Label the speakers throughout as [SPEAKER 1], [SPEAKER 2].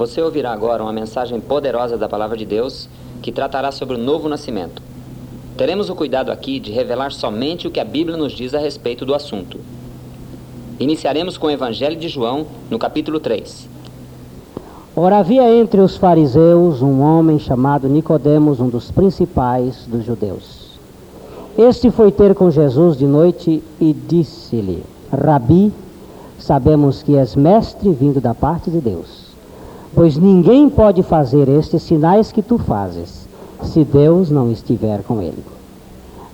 [SPEAKER 1] Você ouvirá agora uma mensagem poderosa da Palavra de Deus que tratará sobre o novo nascimento. Teremos o cuidado aqui de revelar somente o que a Bíblia nos diz a respeito do assunto. Iniciaremos com o Evangelho de João, no capítulo 3.
[SPEAKER 2] Ora, havia entre os fariseus um homem chamado Nicodemos, um dos principais dos judeus. Este foi ter com Jesus de noite e disse-lhe: Rabi, sabemos que és mestre vindo da parte de Deus Pois ninguém pode fazer estes sinais que tu fazes, se Deus não estiver com ele.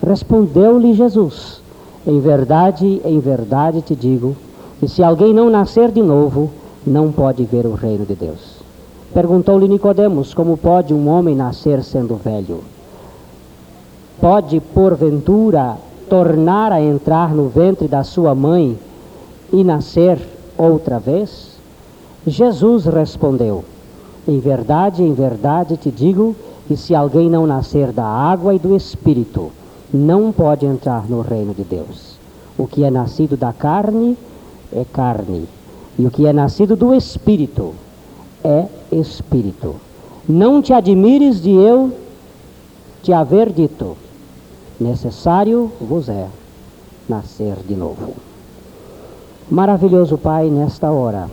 [SPEAKER 2] Respondeu-lhe Jesus: Em verdade, em verdade te digo, que se alguém não nascer de novo, não pode ver o reino de Deus. Perguntou-lhe Nicodemos: Como pode um homem nascer sendo velho? Pode, porventura, tornar a entrar no ventre da sua mãe e nascer outra vez? Jesus respondeu: Em verdade, em verdade te digo que se alguém não nascer da água e do espírito, não pode entrar no reino de Deus. O que é nascido da carne é carne, e o que é nascido do espírito é espírito. Não te admires de eu te haver dito: necessário vos é nascer de novo. Maravilhoso Pai, nesta hora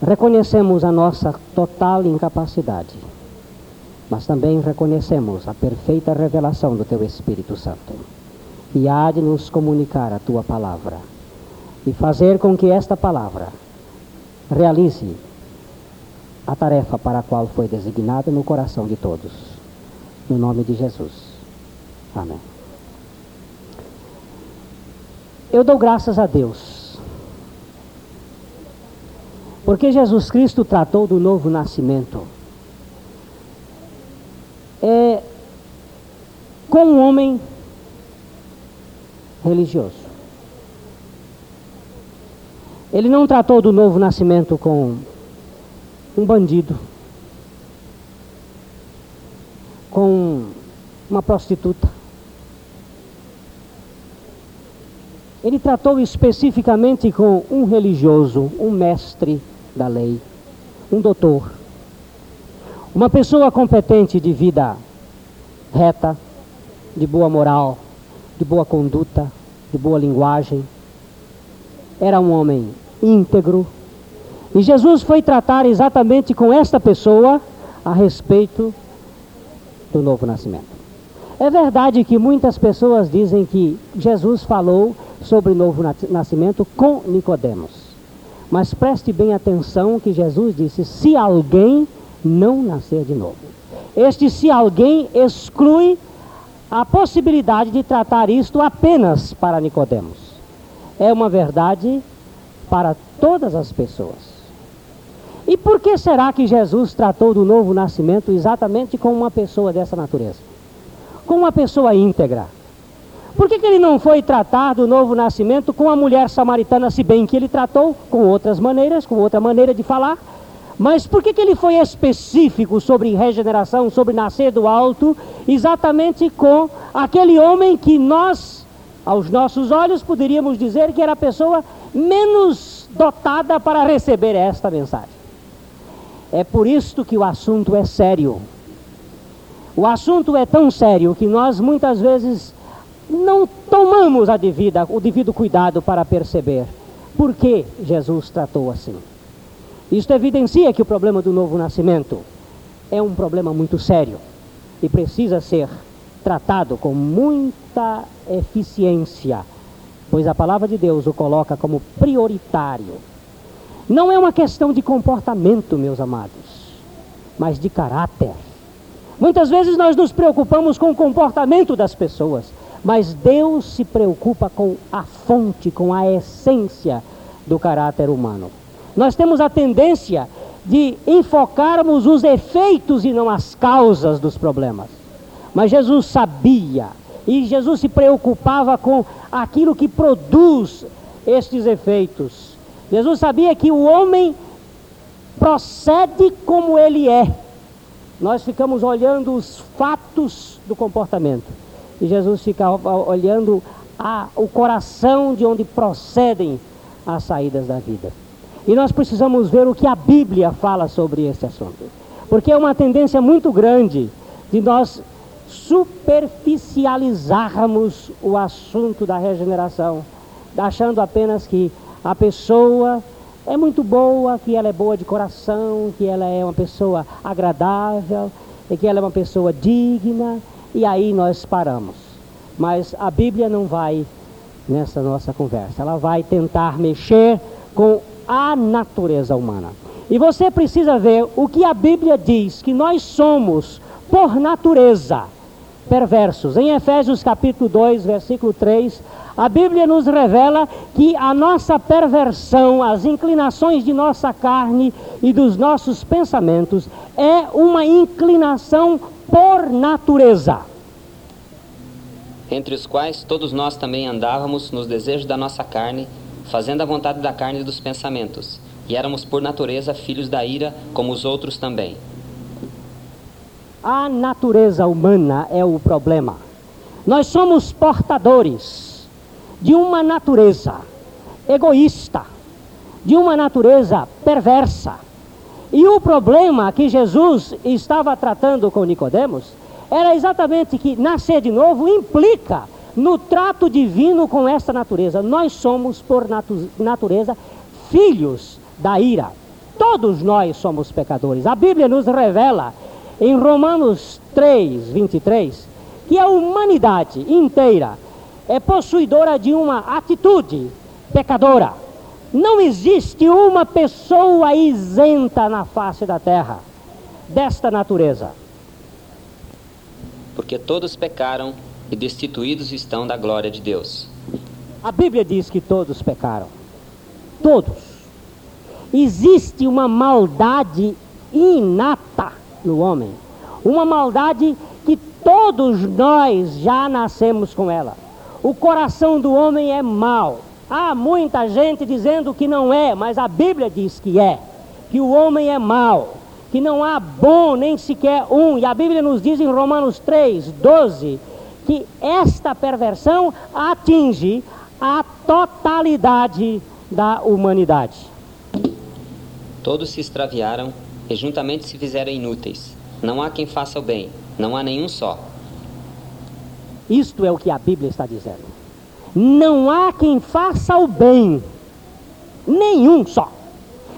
[SPEAKER 2] Reconhecemos a nossa total incapacidade, mas também reconhecemos a perfeita revelação do Teu Espírito Santo. E há de nos comunicar a Tua palavra e fazer com que esta palavra realize a tarefa para a qual foi designada no coração de todos. No nome de Jesus. Amém. Eu dou graças a Deus porque Jesus Cristo tratou do novo nascimento. É, com um homem religioso. Ele não tratou do novo nascimento com um bandido, com uma prostituta. Ele tratou especificamente com um religioso, um mestre da lei, um doutor, uma pessoa competente de vida reta, de boa moral, de boa conduta, de boa linguagem. Era um homem íntegro. E Jesus foi tratar exatamente com esta pessoa a respeito do novo nascimento. É verdade que muitas pessoas dizem que Jesus falou sobre o novo nascimento com Nicodemos. Mas preste bem atenção que Jesus disse: se alguém não nascer de novo. Este se alguém exclui a possibilidade de tratar isto apenas para Nicodemos. É uma verdade para todas as pessoas. E por que será que Jesus tratou do novo nascimento exatamente com uma pessoa dessa natureza? Com uma pessoa íntegra, por que, que ele não foi tratar do novo nascimento com a mulher samaritana, se bem que ele tratou com outras maneiras, com outra maneira de falar? Mas por que, que ele foi específico sobre regeneração, sobre nascer do alto, exatamente com aquele homem que nós, aos nossos olhos, poderíamos dizer que era a pessoa menos dotada para receber esta mensagem? É por isto que o assunto é sério. O assunto é tão sério que nós muitas vezes não tomamos a devida, o devido cuidado para perceber por que Jesus tratou assim. Isto evidencia que o problema do novo nascimento é um problema muito sério e precisa ser tratado com muita eficiência, pois a palavra de Deus o coloca como prioritário. Não é uma questão de comportamento, meus amados, mas de caráter. Muitas vezes nós nos preocupamos com o comportamento das pessoas, mas Deus se preocupa com a fonte, com a essência do caráter humano. Nós temos a tendência de enfocarmos os efeitos e não as causas dos problemas. Mas Jesus sabia e Jesus se preocupava com aquilo que produz estes efeitos. Jesus sabia que o homem procede como ele é. Nós ficamos olhando os fatos do comportamento e Jesus fica olhando a, o coração de onde procedem as saídas da vida. E nós precisamos ver o que a Bíblia fala sobre esse assunto. Porque é uma tendência muito grande de nós superficializarmos o assunto da regeneração, achando apenas que a pessoa é muito boa, que ela é boa de coração, que ela é uma pessoa agradável, e que ela é uma pessoa digna, e aí nós paramos. Mas a Bíblia não vai nessa nossa conversa, ela vai tentar mexer com a natureza humana. E você precisa ver o que a Bíblia diz que nós somos por natureza perversos. Em Efésios capítulo 2, versículo 3, a Bíblia nos revela que a nossa perversão, as inclinações de nossa carne e dos nossos pensamentos é uma inclinação por natureza.
[SPEAKER 1] Entre os quais todos nós também andávamos nos desejos da nossa carne, fazendo a vontade da carne e dos pensamentos, e éramos por natureza filhos da ira, como os outros também.
[SPEAKER 2] A natureza humana é o problema. Nós somos portadores de uma natureza egoísta, de uma natureza perversa. E o problema que Jesus estava tratando com Nicodemos era exatamente que nascer de novo implica no trato divino com esta natureza. Nós somos por natu natureza filhos da ira. Todos nós somos pecadores. A Bíblia nos revela em Romanos 3, 23, que a humanidade inteira é possuidora de uma atitude pecadora. Não existe uma pessoa isenta na face da terra desta natureza.
[SPEAKER 1] Porque todos pecaram e destituídos estão da glória de Deus.
[SPEAKER 2] A Bíblia diz que todos pecaram. Todos. Existe uma maldade inata no homem. Uma maldade que todos nós já nascemos com ela. O coração do homem é mau. Há muita gente dizendo que não é, mas a Bíblia diz que é. Que o homem é mau, que não há bom nem sequer um. E a Bíblia nos diz em Romanos 3, 12, que esta perversão atinge a totalidade da humanidade.
[SPEAKER 1] Todos se extraviaram e juntamente se fizeram inúteis. Não há quem faça o bem, não há nenhum só.
[SPEAKER 2] Isto é o que a Bíblia está dizendo. Não há quem faça o bem, nenhum só.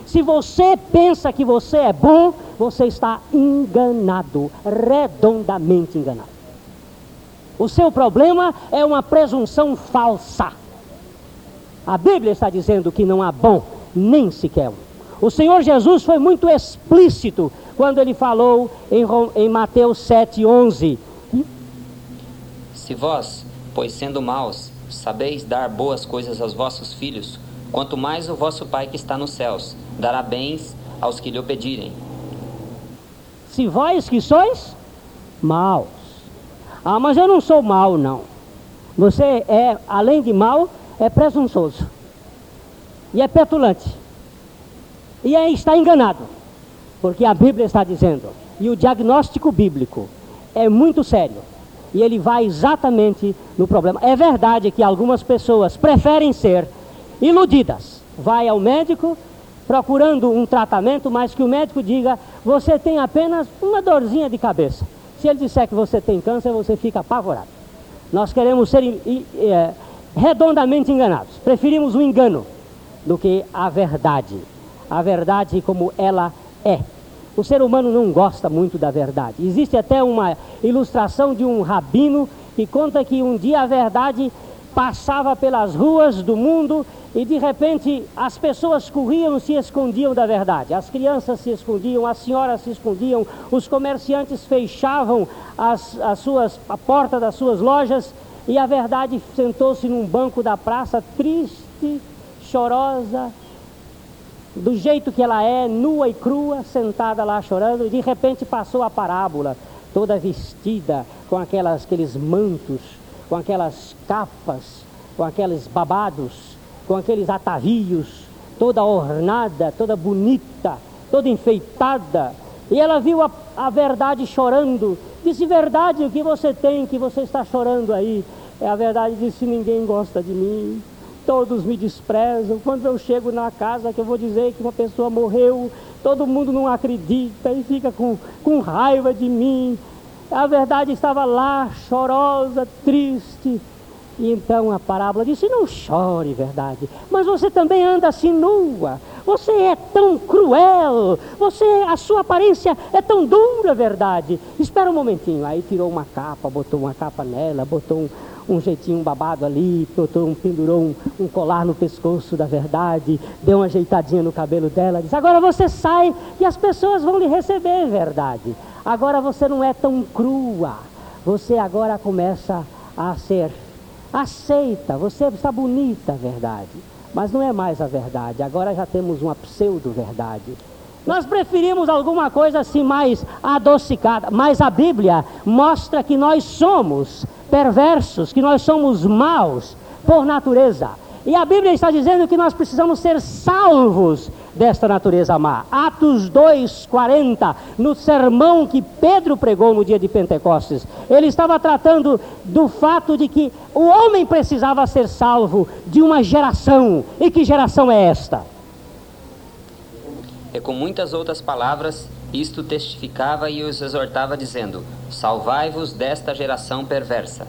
[SPEAKER 2] Se você pensa que você é bom, você está enganado, redondamente enganado. O seu problema é uma presunção falsa. A Bíblia está dizendo que não há bom, nem sequer um. O Senhor Jesus foi muito explícito quando ele falou em, em Mateus 7,11
[SPEAKER 1] se vós, pois sendo maus, sabeis dar boas coisas aos vossos filhos, quanto mais o vosso Pai que está nos céus dará bens aos que lhe o pedirem.
[SPEAKER 2] Se vós que sois maus. Ah, mas eu não sou mau, não. Você é, além de mau, é presunçoso. E é petulante. E aí está enganado. Porque a Bíblia está dizendo. E o diagnóstico bíblico é muito sério. E ele vai exatamente no problema. É verdade que algumas pessoas preferem ser iludidas. Vai ao médico procurando um tratamento, mas que o médico diga: você tem apenas uma dorzinha de cabeça. Se ele disser que você tem câncer, você fica apavorado. Nós queremos ser é, redondamente enganados. Preferimos o engano do que a verdade. A verdade como ela é. O ser humano não gosta muito da verdade. Existe até uma ilustração de um rabino que conta que um dia a verdade passava pelas ruas do mundo e de repente as pessoas corriam e se escondiam da verdade. As crianças se escondiam, as senhoras se escondiam, os comerciantes fechavam as, as suas, a porta das suas lojas e a verdade sentou-se num banco da praça, triste, chorosa, do jeito que ela é, nua e crua, sentada lá chorando, e de repente passou a parábola, toda vestida com aquelas, aqueles mantos, com aquelas capas, com aqueles babados, com aqueles atavios, toda ornada, toda bonita, toda enfeitada. E ela viu a, a verdade chorando. Disse: Verdade, o que você tem que você está chorando aí? É a verdade, disse: Ninguém gosta de mim todos me desprezam. Quando eu chego na casa que eu vou dizer que uma pessoa morreu, todo mundo não acredita e fica com, com raiva de mim. A verdade estava lá, chorosa, triste. E então a parábola disse: Não chore, verdade, mas você também anda assim nua. Você é tão cruel. Você, a sua aparência é tão dura, verdade. Espera um momentinho. Aí tirou uma capa, botou uma capa nela, botou um, um jeitinho babado ali, botou um, pendurou um, um, colar no pescoço da verdade, deu uma ajeitadinha no cabelo dela, disse, agora você sai e as pessoas vão lhe receber, verdade. Agora você não é tão crua, você agora começa a ser aceita, você está bonita, verdade. Mas não é mais a verdade, agora já temos uma pseudo-verdade. Nós preferimos alguma coisa assim mais adocicada, mas a Bíblia mostra que nós somos perversos, que nós somos maus por natureza. E a Bíblia está dizendo que nós precisamos ser salvos desta natureza má. Atos 2:40, no sermão que Pedro pregou no dia de Pentecostes, ele estava tratando do fato de que o homem precisava ser salvo de uma geração. E que geração é esta?
[SPEAKER 1] E com muitas outras palavras, isto testificava e os exortava dizendo: Salvai-vos desta geração perversa.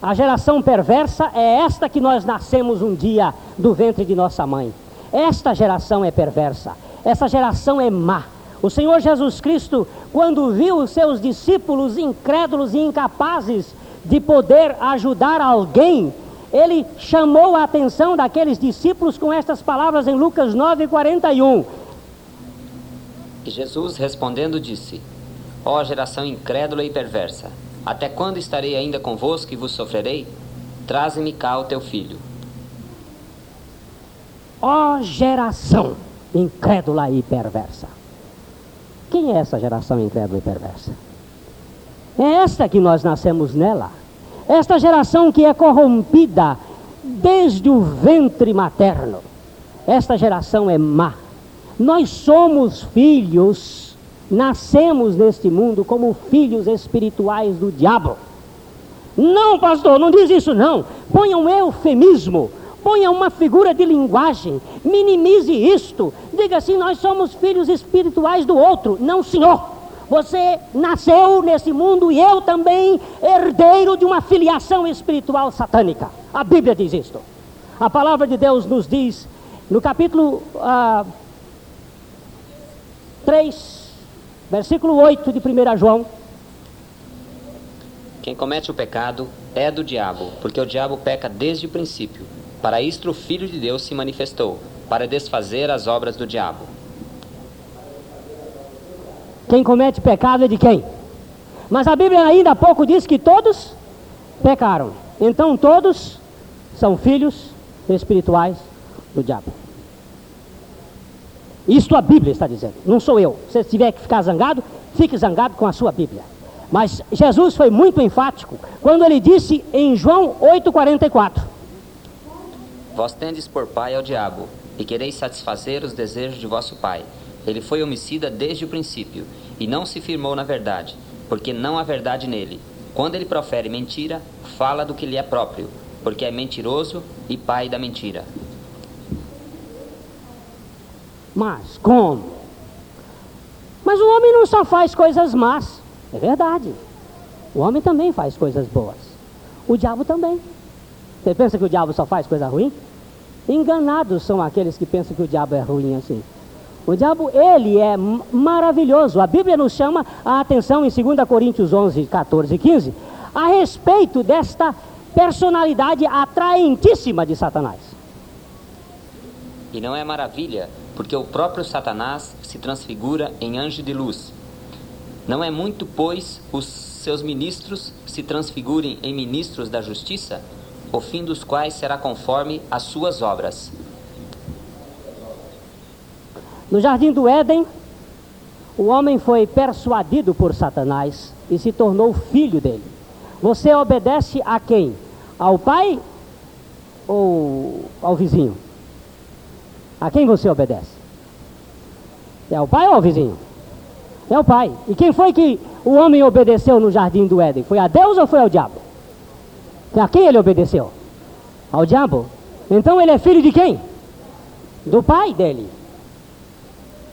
[SPEAKER 2] A geração perversa é esta que nós nascemos um dia do ventre de nossa mãe. Esta geração é perversa. Essa geração é má. O Senhor Jesus Cristo, quando viu os seus discípulos incrédulos e incapazes de poder ajudar alguém, ele chamou a atenção daqueles discípulos com estas palavras em Lucas 9, 41.
[SPEAKER 1] E Jesus respondendo disse: Ó geração incrédula e perversa, até quando estarei ainda convosco e vos sofrerei? Traze-me cá o teu filho.
[SPEAKER 2] Ó oh, geração incrédula e perversa. Quem é essa geração incrédula e perversa? É esta que nós nascemos nela. Esta geração que é corrompida desde o ventre materno. Esta geração é má. Nós somos filhos nascemos neste mundo como filhos espirituais do diabo. Não, pastor, não diz isso não. Ponha um eufemismo, ponha uma figura de linguagem, minimize isto. Diga assim: nós somos filhos espirituais do outro. Não, senhor. Você nasceu nesse mundo e eu também, herdeiro de uma filiação espiritual satânica. A Bíblia diz isto. A palavra de Deus nos diz, no capítulo uh, 3, Versículo 8 de 1 João.
[SPEAKER 1] Quem comete o pecado é do diabo, porque o diabo peca desde o princípio. Para isto o Filho de Deus se manifestou, para desfazer as obras do diabo.
[SPEAKER 2] Quem comete pecado é de quem? Mas a Bíblia ainda há pouco diz que todos pecaram. Então todos são filhos espirituais do diabo. Isto a Bíblia está dizendo, não sou eu. Se tiver que ficar zangado, fique zangado com a sua Bíblia. Mas Jesus foi muito enfático quando ele disse em João 8,44:
[SPEAKER 1] Vós tendes por pai ao diabo, e quereis satisfazer os desejos de vosso pai. Ele foi homicida desde o princípio, e não se firmou na verdade, porque não há verdade nele. Quando ele profere mentira, fala do que lhe é próprio, porque é mentiroso e pai da mentira.
[SPEAKER 2] Mas como? Mas o homem não só faz coisas más, é verdade. O homem também faz coisas boas. O diabo também. Você pensa que o diabo só faz coisa ruim? Enganados são aqueles que pensam que o diabo é ruim assim. O diabo, ele é maravilhoso. A Bíblia nos chama a atenção em 2 Coríntios 11, 14 e 15 a respeito desta personalidade atraentíssima de Satanás.
[SPEAKER 1] E não é maravilha porque o próprio Satanás se transfigura em anjo de luz. Não é muito, pois, os seus ministros se transfigurem em ministros da justiça, o fim dos quais será conforme as suas obras.
[SPEAKER 2] No jardim do Éden, o homem foi persuadido por Satanás e se tornou filho dele. Você obedece a quem? Ao pai ou ao vizinho? A quem você obedece? É ao pai ou ao vizinho? É o pai. E quem foi que o homem obedeceu no jardim do Éden? Foi a Deus ou foi ao diabo? A quem ele obedeceu? Ao diabo. Então ele é filho de quem? Do pai dele.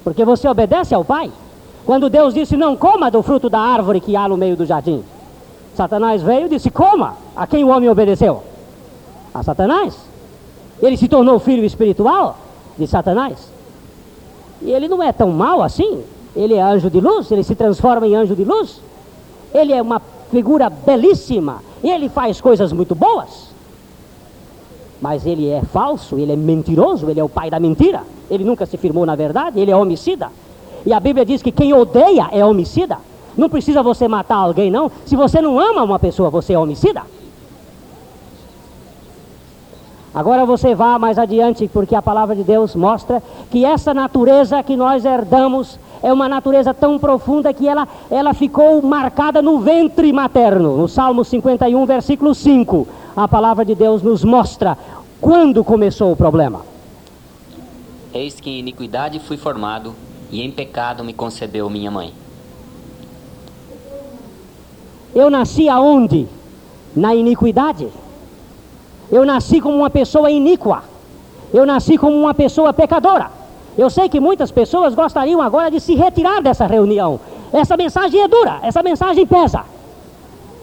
[SPEAKER 2] Porque você obedece ao pai. Quando Deus disse: Não coma do fruto da árvore que há no meio do jardim. Satanás veio e disse: Coma. A quem o homem obedeceu? A Satanás. Ele se tornou filho espiritual de Satanás. E ele não é tão mal assim. Ele é anjo de luz, ele se transforma em anjo de luz. Ele é uma figura belíssima. E ele faz coisas muito boas. Mas ele é falso, ele é mentiroso, ele é o pai da mentira. Ele nunca se firmou na verdade, ele é homicida. E a Bíblia diz que quem odeia é homicida. Não precisa você matar alguém, não. Se você não ama uma pessoa, você é homicida. Agora você vá mais adiante, porque a palavra de Deus mostra que essa natureza que nós herdamos é uma natureza tão profunda que ela, ela ficou marcada no ventre materno. No Salmo 51, versículo 5, a palavra de Deus nos mostra quando começou o problema.
[SPEAKER 1] Eis que em iniquidade fui formado, e em pecado me concebeu minha mãe.
[SPEAKER 2] Eu nasci aonde? Na iniquidade. Eu nasci como uma pessoa iníqua. Eu nasci como uma pessoa pecadora. Eu sei que muitas pessoas gostariam agora de se retirar dessa reunião. Essa mensagem é dura, essa mensagem pesa.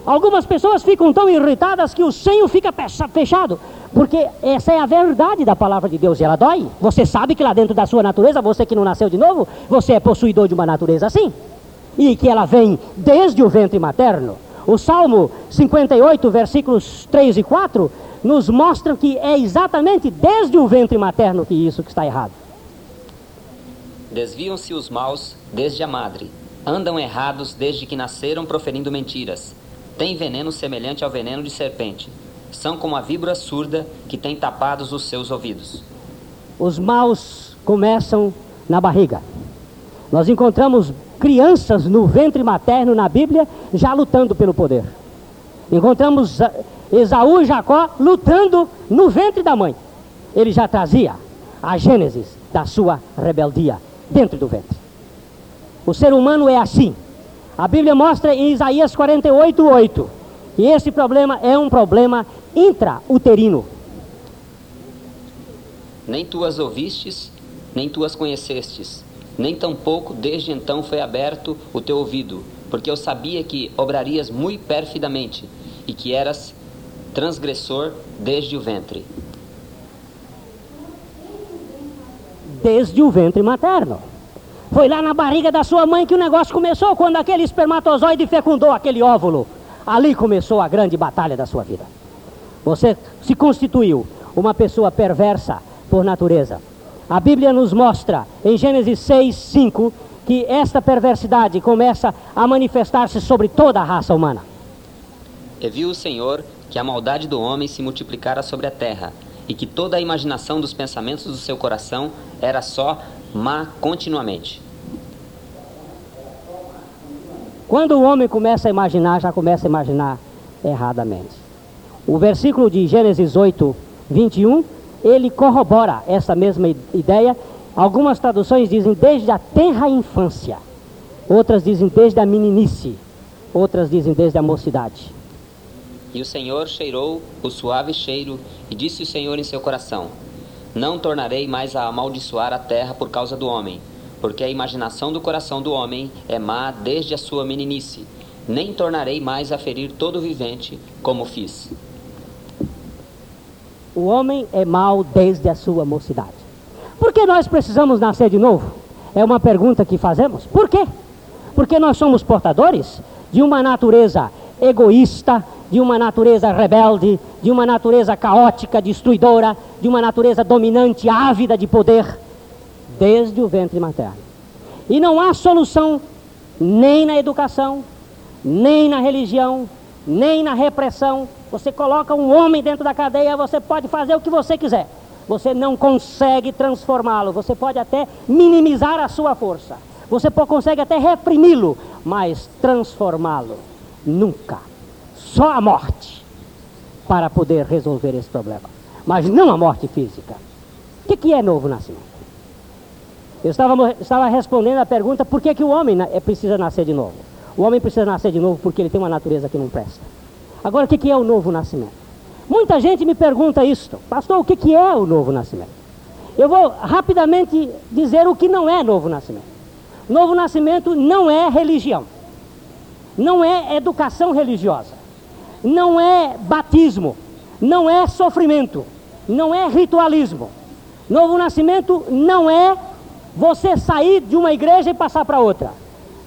[SPEAKER 2] Algumas pessoas ficam tão irritadas que o senho fica fechado, porque essa é a verdade da palavra de Deus e ela dói. Você sabe que lá dentro da sua natureza, você que não nasceu de novo, você é possuidor de uma natureza assim, e que ela vem desde o ventre materno. O Salmo 58, versículos 3 e 4, nos mostram que é exatamente desde o ventre materno que isso que está errado.
[SPEAKER 1] Desviam-se os maus desde a madre, andam errados desde que nasceram proferindo mentiras. Têm veneno semelhante ao veneno de serpente. São como a víbora surda que tem tapados os seus ouvidos.
[SPEAKER 2] Os maus começam na barriga. Nós encontramos crianças no ventre materno na Bíblia já lutando pelo poder. Encontramos Esaú e Jacó lutando no ventre da mãe. Ele já trazia a gênesis da sua rebeldia dentro do ventre. O ser humano é assim. A Bíblia mostra em Isaías 48, 8 que esse problema é um problema intrauterino.
[SPEAKER 1] Nem tu as ouvistes, nem tu as conhecestes, nem tampouco desde então foi aberto o teu ouvido, porque eu sabia que obrarias muito perfidamente e que eras transgressor desde o ventre.
[SPEAKER 2] Desde o ventre materno. Foi lá na barriga da sua mãe que o negócio começou, quando aquele espermatozoide fecundou aquele óvulo. Ali começou a grande batalha da sua vida. Você se constituiu uma pessoa perversa por natureza. A Bíblia nos mostra em Gênesis 6, 5 que esta perversidade começa a manifestar-se sobre toda a raça humana.
[SPEAKER 1] E viu o Senhor que a maldade do homem se multiplicara sobre a terra, e que toda a imaginação dos pensamentos do seu coração era só má continuamente.
[SPEAKER 2] Quando o homem começa a imaginar, já começa a imaginar erradamente. O versículo de Gênesis 8, 21, ele corrobora essa mesma ideia. Algumas traduções dizem desde a terra infância, outras dizem desde a meninice, outras dizem desde a mocidade.
[SPEAKER 1] E o Senhor cheirou o suave cheiro, e disse o Senhor em seu coração: Não tornarei mais a amaldiçoar a terra por causa do homem, porque a imaginação do coração do homem é má desde a sua meninice, nem tornarei mais a ferir todo vivente, como fiz.
[SPEAKER 2] O homem é mau desde a sua mocidade. Por que nós precisamos nascer de novo? É uma pergunta que fazemos. Por quê? Porque nós somos portadores de uma natureza egoísta, de uma natureza rebelde, de uma natureza caótica, destruidora, de uma natureza dominante, ávida de poder, desde o ventre materno. E não há solução nem na educação, nem na religião, nem na repressão. Você coloca um homem dentro da cadeia, você pode fazer o que você quiser. Você não consegue transformá-lo, você pode até minimizar a sua força. Você consegue até reprimi-lo, mas transformá-lo nunca. Só a morte para poder resolver esse problema. Mas não a morte física. O que, é novo nascimento? Eu estava, estava respondendo a pergunta por que, que o homem é, precisa nascer de novo. O homem precisa nascer de novo porque ele tem uma natureza que não presta. Agora, o que, que é o novo nascimento? Muita gente me pergunta isto, pastor, o que, que é o novo nascimento? Eu vou rapidamente dizer o que não é novo nascimento. Novo nascimento não é religião, não é educação religiosa, não é batismo, não é sofrimento, não é ritualismo. Novo nascimento não é você sair de uma igreja e passar para outra.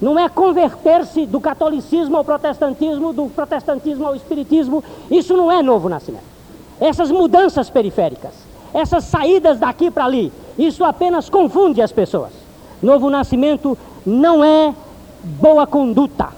[SPEAKER 2] Não é converter-se do catolicismo ao protestantismo, do protestantismo ao espiritismo. Isso não é novo nascimento. Essas mudanças periféricas, essas saídas daqui para ali, isso apenas confunde as pessoas. Novo nascimento não é boa conduta.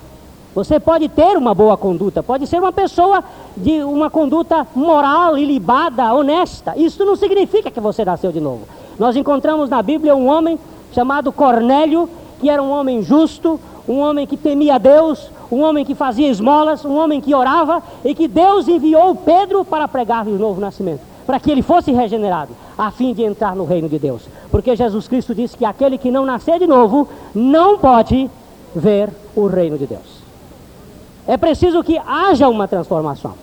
[SPEAKER 2] Você pode ter uma boa conduta, pode ser uma pessoa de uma conduta moral, ilibada, honesta. Isso não significa que você nasceu de novo. Nós encontramos na Bíblia um homem chamado Cornélio, que era um homem justo, um homem que temia Deus, um homem que fazia esmolas, um homem que orava, e que Deus enviou Pedro para pregar-lhe o novo nascimento, para que ele fosse regenerado, a fim de entrar no reino de Deus. Porque Jesus Cristo disse que aquele que não nascer de novo não pode ver o reino de Deus. É preciso que haja uma transformação.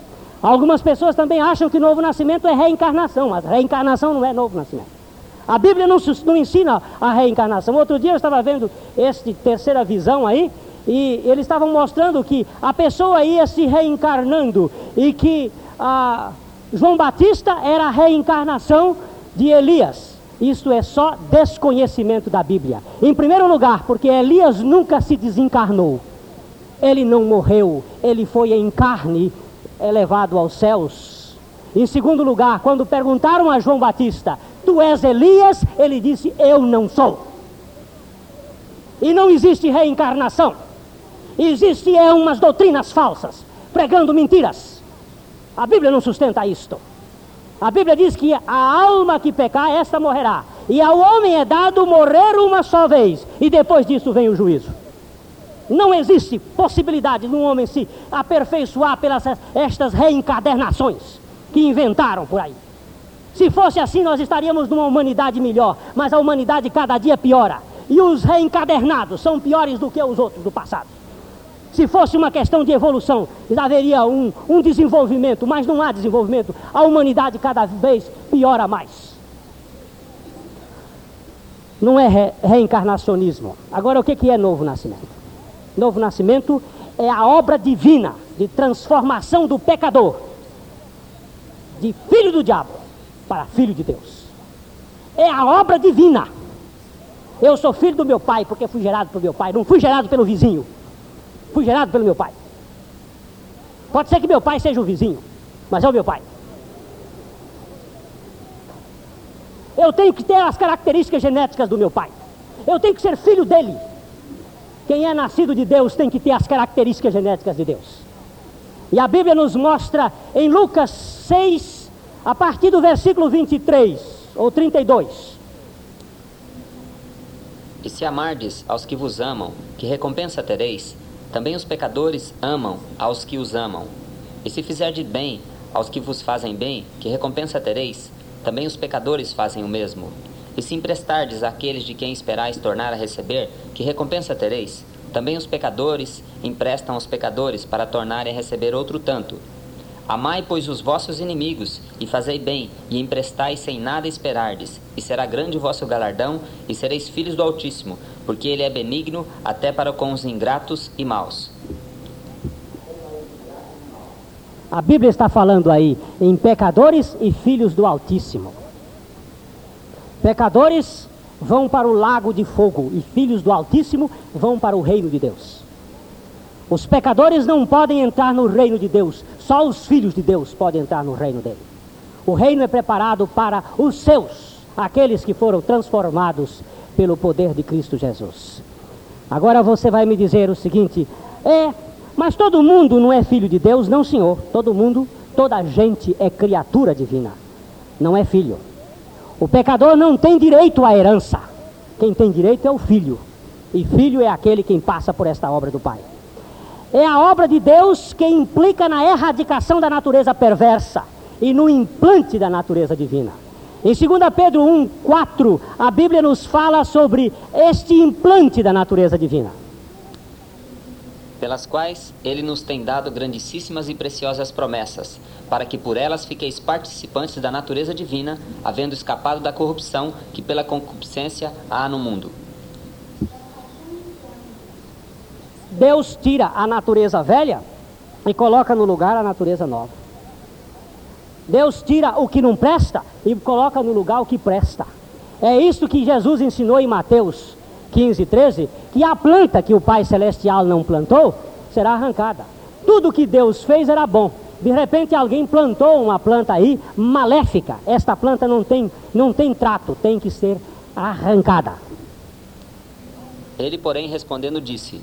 [SPEAKER 2] Algumas pessoas também acham que novo nascimento é reencarnação, mas reencarnação não é novo nascimento. A Bíblia não, não ensina a reencarnação. Outro dia eu estava vendo esse terceira visão aí, e eles estavam mostrando que a pessoa ia se reencarnando e que a João Batista era a reencarnação de Elias. Isso é só desconhecimento da Bíblia. Em primeiro lugar, porque Elias nunca se desencarnou. Ele não morreu, ele foi em carne elevado aos céus. Em segundo lugar, quando perguntaram a João Batista, Tu és Elias? Ele disse: Eu não sou. E não existe reencarnação. Existem é, umas doutrinas falsas, pregando mentiras. A Bíblia não sustenta isto. A Bíblia diz que a alma que pecar, esta morrerá. E ao homem é dado morrer uma só vez, e depois disso vem o juízo. Não existe possibilidade de um homem se aperfeiçoar pelas estas reencadernações que inventaram por aí. Se fosse assim, nós estaríamos numa humanidade melhor, mas a humanidade cada dia piora. E os reencadernados são piores do que os outros do passado. Se fosse uma questão de evolução, haveria um, um desenvolvimento, mas não há desenvolvimento. A humanidade cada vez piora mais. Não é re reencarnacionismo. Agora, o que é novo nascimento? Novo nascimento é a obra divina de transformação do pecador, de filho do diabo, para filho de Deus. É a obra divina. Eu sou filho do meu pai porque fui gerado pelo meu pai, não fui gerado pelo vizinho. Fui gerado pelo meu pai. Pode ser que meu pai seja o vizinho, mas é o meu pai. Eu tenho que ter as características genéticas do meu pai. Eu tenho que ser filho dele. Quem é nascido de Deus tem que ter as características genéticas de Deus. E a Bíblia nos mostra em Lucas 6, a partir do versículo 23 ou 32.
[SPEAKER 1] E se amardes aos que vos amam, que recompensa tereis? Também os pecadores amam aos que os amam. E se fizerdes bem aos que vos fazem bem, que recompensa tereis? Também os pecadores fazem o mesmo. E se emprestardes àqueles de quem esperais tornar a receber, que recompensa tereis? Também os pecadores emprestam aos pecadores para tornarem a receber outro tanto. Amai, pois, os vossos inimigos, e fazei bem, e emprestai sem nada esperardes, e será grande o vosso galardão, e sereis filhos do Altíssimo, porque ele é benigno até para com os ingratos e maus.
[SPEAKER 2] A Bíblia está falando aí em pecadores e filhos do Altíssimo. Pecadores vão para o lago de fogo, e filhos do Altíssimo vão para o reino de Deus. Os pecadores não podem entrar no reino de Deus, só os filhos de Deus podem entrar no reino dele. O reino é preparado para os seus, aqueles que foram transformados pelo poder de Cristo Jesus. Agora você vai me dizer o seguinte: é, mas todo mundo não é filho de Deus? Não, senhor. Todo mundo, toda gente é criatura divina, não é filho. O pecador não tem direito à herança. Quem tem direito é o filho. E filho é aquele quem passa por esta obra do Pai é a obra de Deus que implica na erradicação da natureza perversa e no implante da natureza divina. Em 2 Pedro 1, 4, a Bíblia nos fala sobre este implante da natureza divina.
[SPEAKER 1] Pelas quais ele nos tem dado grandíssimas e preciosas promessas, para que por elas fiqueis participantes da natureza divina, havendo escapado da corrupção que pela concupiscência há no mundo.
[SPEAKER 2] Deus tira a natureza velha e coloca no lugar a natureza nova. Deus tira o que não presta e coloca no lugar o que presta. É isso que Jesus ensinou em Mateus 15, 13, que a planta que o Pai Celestial não plantou será arrancada. Tudo que Deus fez era bom. De repente alguém plantou uma planta aí maléfica. Esta planta não tem, não tem trato, tem que ser arrancada.
[SPEAKER 1] Ele, porém, respondendo, disse: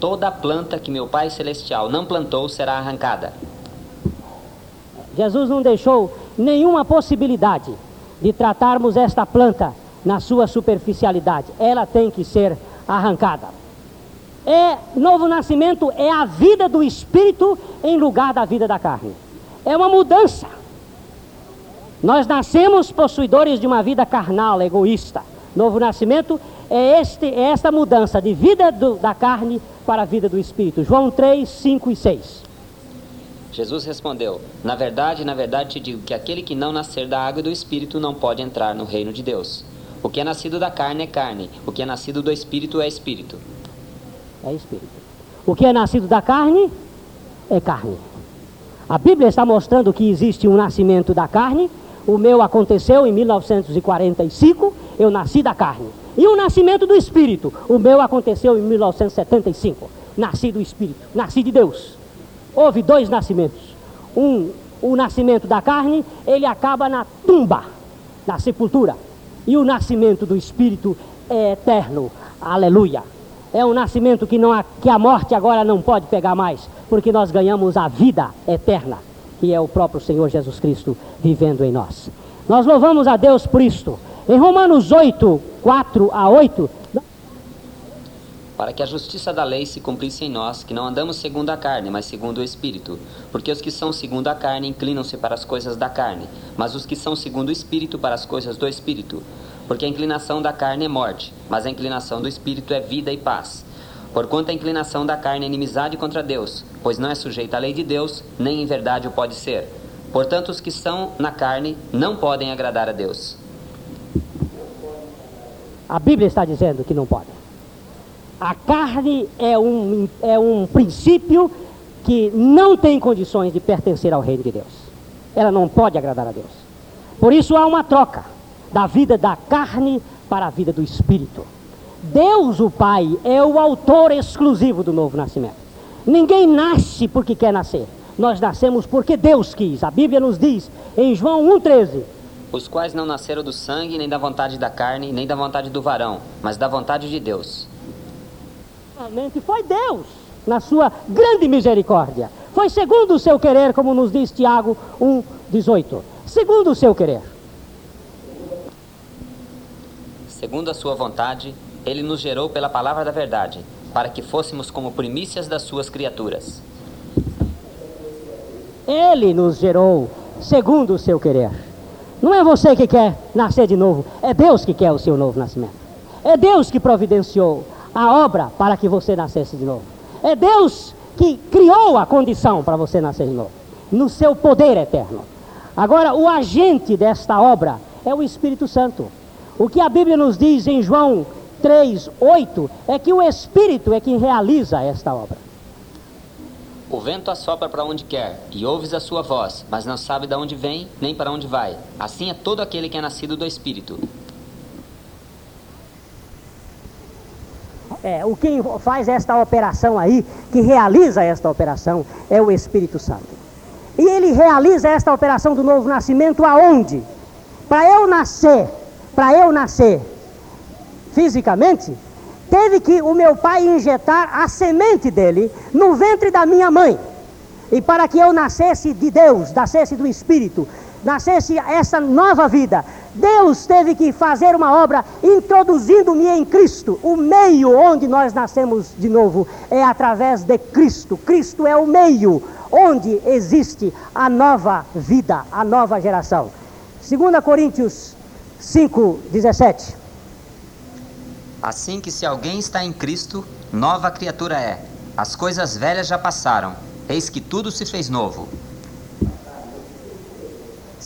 [SPEAKER 1] Toda planta que meu Pai Celestial não plantou será arrancada.
[SPEAKER 2] Jesus não deixou nenhuma possibilidade de tratarmos esta planta na sua superficialidade. Ela tem que ser arrancada. É novo nascimento é a vida do espírito em lugar da vida da carne. É uma mudança. Nós nascemos possuidores de uma vida carnal, egoísta. Novo nascimento é, este, é esta mudança de vida do, da carne para a vida do espírito. João 3, 5 e 6.
[SPEAKER 1] Jesus respondeu: Na verdade, na verdade te digo que aquele que não nascer da água e do espírito não pode entrar no reino de Deus. O que é nascido da carne é carne, o que é nascido do espírito é espírito.
[SPEAKER 2] É espírito. O que é nascido da carne é carne. A Bíblia está mostrando que existe um nascimento da carne. O meu aconteceu em 1945, eu nasci da carne. E o nascimento do espírito, o meu aconteceu em 1975. Nasci do espírito, nasci de Deus. Houve dois nascimentos. Um, o nascimento da carne, ele acaba na tumba, na sepultura. E o nascimento do Espírito é eterno. Aleluia. É um nascimento que, não há, que a morte agora não pode pegar mais, porque nós ganhamos a vida eterna, que é o próprio Senhor Jesus Cristo vivendo em nós. Nós louvamos a Deus por isto. Em Romanos 8, 4 a 8,
[SPEAKER 1] para que a justiça da lei se cumprisse em nós, que não andamos segundo a carne, mas segundo o Espírito. Porque os que são segundo a carne inclinam-se para as coisas da carne, mas os que são segundo o Espírito para as coisas do Espírito. Porque a inclinação da carne é morte, mas a inclinação do Espírito é vida e paz. Porquanto a inclinação da carne é inimizade contra Deus, pois não é sujeita à lei de Deus, nem em verdade o pode ser. Portanto, os que são na carne não podem agradar a Deus.
[SPEAKER 2] A Bíblia está dizendo que não podem. A carne é um, é um princípio que não tem condições de pertencer ao reino de Deus. Ela não pode agradar a Deus. Por isso há uma troca da vida da carne para a vida do espírito. Deus, o Pai, é o autor exclusivo do novo nascimento. Ninguém nasce porque quer nascer. Nós nascemos porque Deus quis. A Bíblia nos diz em João 1,13:
[SPEAKER 1] Os quais não nasceram do sangue, nem da vontade da carne, nem da vontade do varão, mas da vontade de Deus.
[SPEAKER 2] Realmente foi Deus, na sua grande misericórdia. Foi segundo o seu querer, como nos diz Tiago 1,18. Segundo o seu querer.
[SPEAKER 1] Segundo a sua vontade, ele nos gerou pela palavra da verdade, para que fôssemos como primícias das suas criaturas.
[SPEAKER 2] Ele nos gerou segundo o seu querer. Não é você que quer nascer de novo, é Deus que quer o seu novo nascimento. É Deus que providenciou a obra para que você nascesse de novo. É Deus que criou a condição para você nascer de novo, no seu poder eterno. Agora, o agente desta obra é o Espírito Santo. O que a Bíblia nos diz em João 3, 8 é que o Espírito é quem realiza esta obra.
[SPEAKER 1] O vento assopra para onde quer, e ouves a sua voz, mas não sabe de onde vem, nem para onde vai. Assim é todo aquele que é nascido do Espírito.
[SPEAKER 2] É, o quem faz esta operação aí, que realiza esta operação, é o Espírito Santo. E ele realiza esta operação do novo nascimento aonde? Para eu nascer, para eu nascer fisicamente, teve que o meu pai injetar a semente dele no ventre da minha mãe. E para que eu nascesse de Deus, nascesse do Espírito, nascesse essa nova vida, Deus teve que fazer uma obra introduzindo-me em Cristo. O meio onde nós nascemos de novo é através de Cristo. Cristo é o meio onde existe a nova vida, a nova geração. 2 Coríntios 5, 17.
[SPEAKER 1] Assim que se alguém está em Cristo, nova criatura é. As coisas velhas já passaram, eis que tudo se fez novo.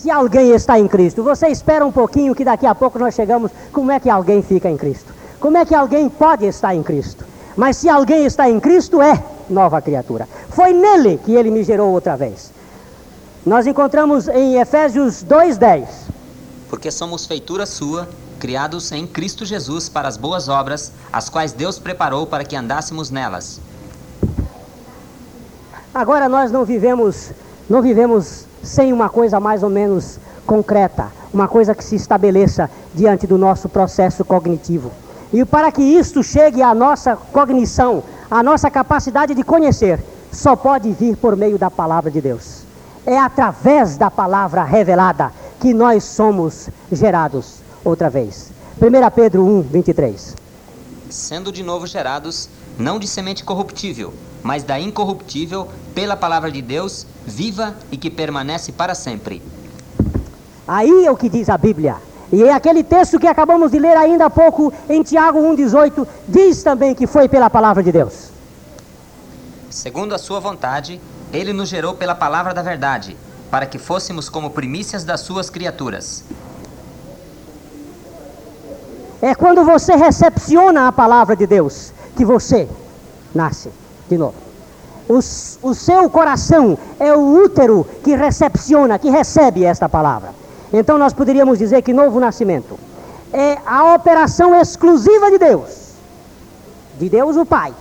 [SPEAKER 2] Se alguém está em Cristo, você espera um pouquinho que daqui a pouco nós chegamos. Como é que alguém fica em Cristo? Como é que alguém pode estar em Cristo? Mas se alguém está em Cristo, é nova criatura. Foi nele que ele me gerou outra vez. Nós encontramos em Efésios 2:10.
[SPEAKER 1] Porque somos feitura sua, criados em Cristo Jesus para as boas obras, as quais Deus preparou para que andássemos nelas.
[SPEAKER 2] Agora nós não vivemos, não vivemos sem uma coisa mais ou menos concreta, uma coisa que se estabeleça diante do nosso processo cognitivo. E para que isto chegue à nossa cognição, à nossa capacidade de conhecer, só pode vir por meio da palavra de Deus. É através da palavra revelada que nós somos gerados outra vez. 1 Pedro 1, 23.
[SPEAKER 1] Sendo de novo gerados, não de semente corruptível, mas da incorruptível, pela palavra de Deus, viva e que permanece para sempre.
[SPEAKER 2] Aí é o que diz a Bíblia. E é aquele texto que acabamos de ler ainda há pouco em Tiago 1,18, diz também que foi pela palavra de Deus.
[SPEAKER 1] Segundo a sua vontade, ele nos gerou pela palavra da verdade, para que fôssemos como primícias das suas criaturas.
[SPEAKER 2] É quando você recepciona a palavra de Deus que você nasce de novo. O, o seu coração é o útero que recepciona, que recebe esta palavra. Então nós poderíamos dizer que novo nascimento é a operação exclusiva de Deus, de Deus o Pai,